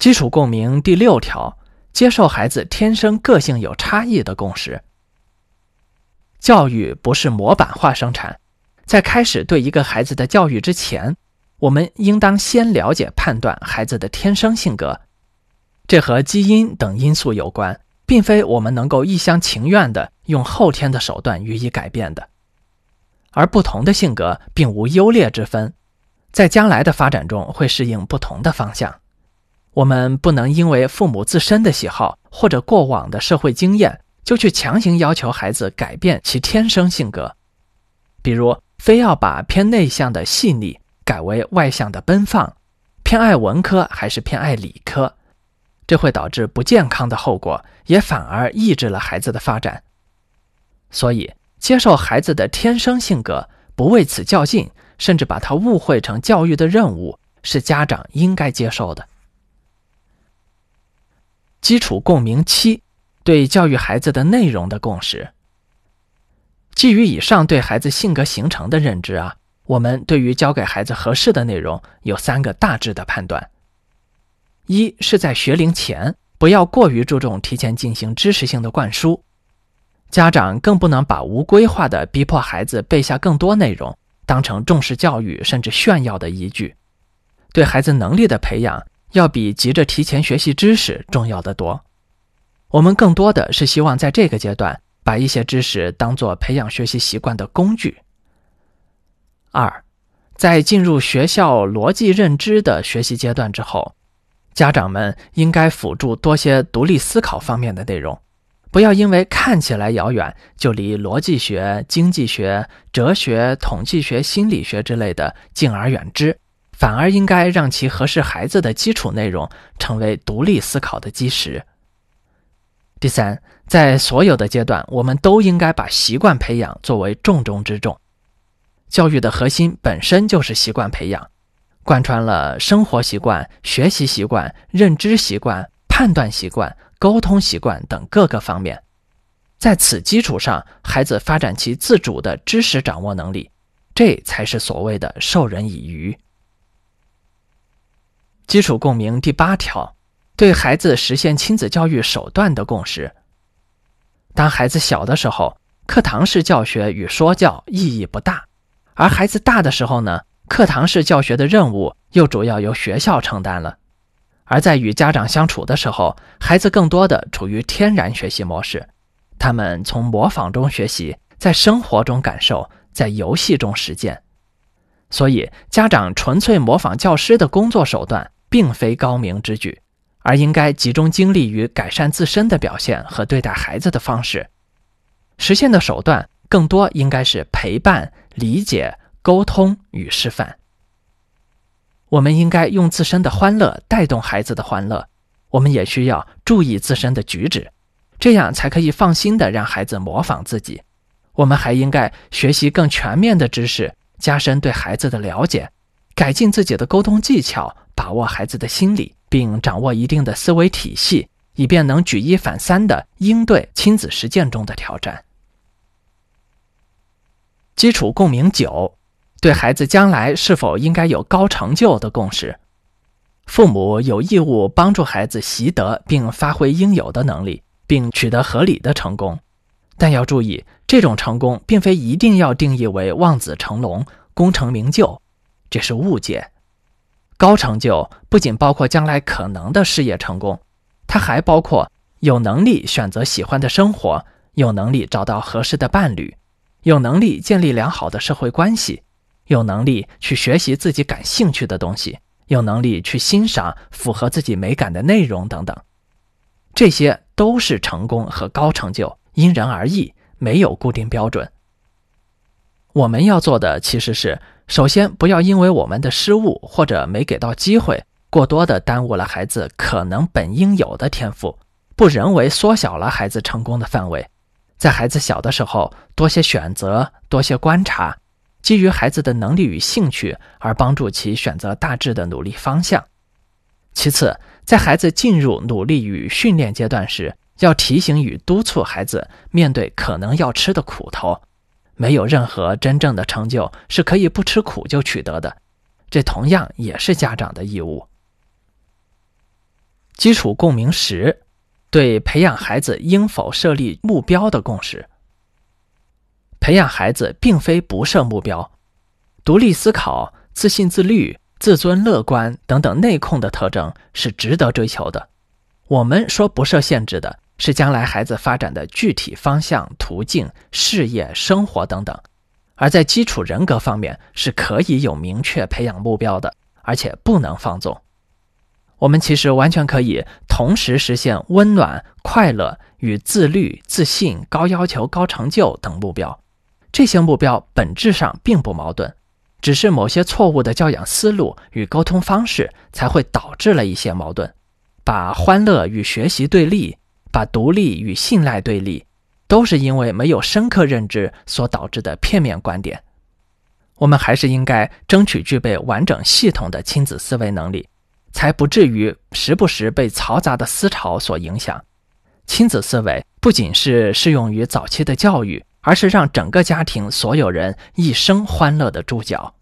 基础共鸣第六条：接受孩子天生个性有差异的共识。教育不是模板化生产，在开始对一个孩子的教育之前，我们应当先了解判断孩子的天生性格，这和基因等因素有关，并非我们能够一厢情愿地用后天的手段予以改变的。而不同的性格并无优劣之分，在将来的发展中会适应不同的方向。我们不能因为父母自身的喜好或者过往的社会经验，就去强行要求孩子改变其天生性格，比如非要把偏内向的细腻改为外向的奔放，偏爱文科还是偏爱理科，这会导致不健康的后果，也反而抑制了孩子的发展。所以，接受孩子的天生性格，不为此较劲，甚至把他误会成教育的任务，是家长应该接受的。基础共鸣七，对教育孩子的内容的共识。基于以上对孩子性格形成的认知啊，我们对于教给孩子合适的内容有三个大致的判断：一是在学龄前不要过于注重提前进行知识性的灌输，家长更不能把无规划的逼迫孩子背下更多内容当成重视教育甚至炫耀的依据，对孩子能力的培养。要比急着提前学习知识重要的多。我们更多的是希望在这个阶段把一些知识当做培养学习习惯的工具。二，在进入学校逻辑认知的学习阶段之后，家长们应该辅助多些独立思考方面的内容，不要因为看起来遥远就离逻辑学、经济学、哲学、统计学、心理学之类的敬而远之。反而应该让其合适孩子的基础内容成为独立思考的基石。第三，在所有的阶段，我们都应该把习惯培养作为重中之重。教育的核心本身就是习惯培养，贯穿了生活习惯、学习习惯、认知习惯、判断习惯、沟通习惯等各个方面。在此基础上，孩子发展其自主的知识掌握能力，这才是所谓的授人以渔。基础共鸣第八条，对孩子实现亲子教育手段的共识。当孩子小的时候，课堂式教学与说教意义不大；而孩子大的时候呢，课堂式教学的任务又主要由学校承担了。而在与家长相处的时候，孩子更多的处于天然学习模式，他们从模仿中学习，在生活中感受，在游戏中实践。所以，家长纯粹模仿教师的工作手段。并非高明之举，而应该集中精力于改善自身的表现和对待孩子的方式。实现的手段更多应该是陪伴、理解、沟通与示范。我们应该用自身的欢乐带动孩子的欢乐，我们也需要注意自身的举止，这样才可以放心的让孩子模仿自己。我们还应该学习更全面的知识，加深对孩子的了解，改进自己的沟通技巧。把握孩子的心理，并掌握一定的思维体系，以便能举一反三的应对亲子实践中的挑战。基础共鸣九，对孩子将来是否应该有高成就的共识。父母有义务帮助孩子习得并发挥应有的能力，并取得合理的成功。但要注意，这种成功并非一定要定义为望子成龙、功成名就，这是误解。高成就不仅包括将来可能的事业成功，它还包括有能力选择喜欢的生活，有能力找到合适的伴侣，有能力建立良好的社会关系，有能力去学习自己感兴趣的东西，有能力去欣赏符合自己美感的内容等等。这些都是成功和高成就，因人而异，没有固定标准。我们要做的其实是。首先，不要因为我们的失误或者没给到机会，过多的耽误了孩子可能本应有的天赋，不人为缩小了孩子成功的范围。在孩子小的时候，多些选择，多些观察，基于孩子的能力与兴趣而帮助其选择大致的努力方向。其次，在孩子进入努力与训练阶段时，要提醒与督促孩子面对可能要吃的苦头。没有任何真正的成就是可以不吃苦就取得的，这同样也是家长的义务。基础共鸣十，对培养孩子应否设立目标的共识。培养孩子并非不设目标，独立思考、自信自律、自尊乐观等等内控的特征是值得追求的。我们说不设限制的是将来孩子发展的具体方向、途径、事业、生活等等，而在基础人格方面是可以有明确培养目标的，而且不能放纵。我们其实完全可以同时实现温暖、快乐与自律、自信、高要求、高成就等目标。这些目标本质上并不矛盾，只是某些错误的教养思路与沟通方式才会导致了一些矛盾，把欢乐与学习对立，把独立与信赖对立，都是因为没有深刻认知所导致的片面观点。我们还是应该争取具备完整系统的亲子思维能力，才不至于时不时被嘈杂的思潮所影响。亲子思维不仅是适用于早期的教育。而是让整个家庭所有人一生欢乐的注脚。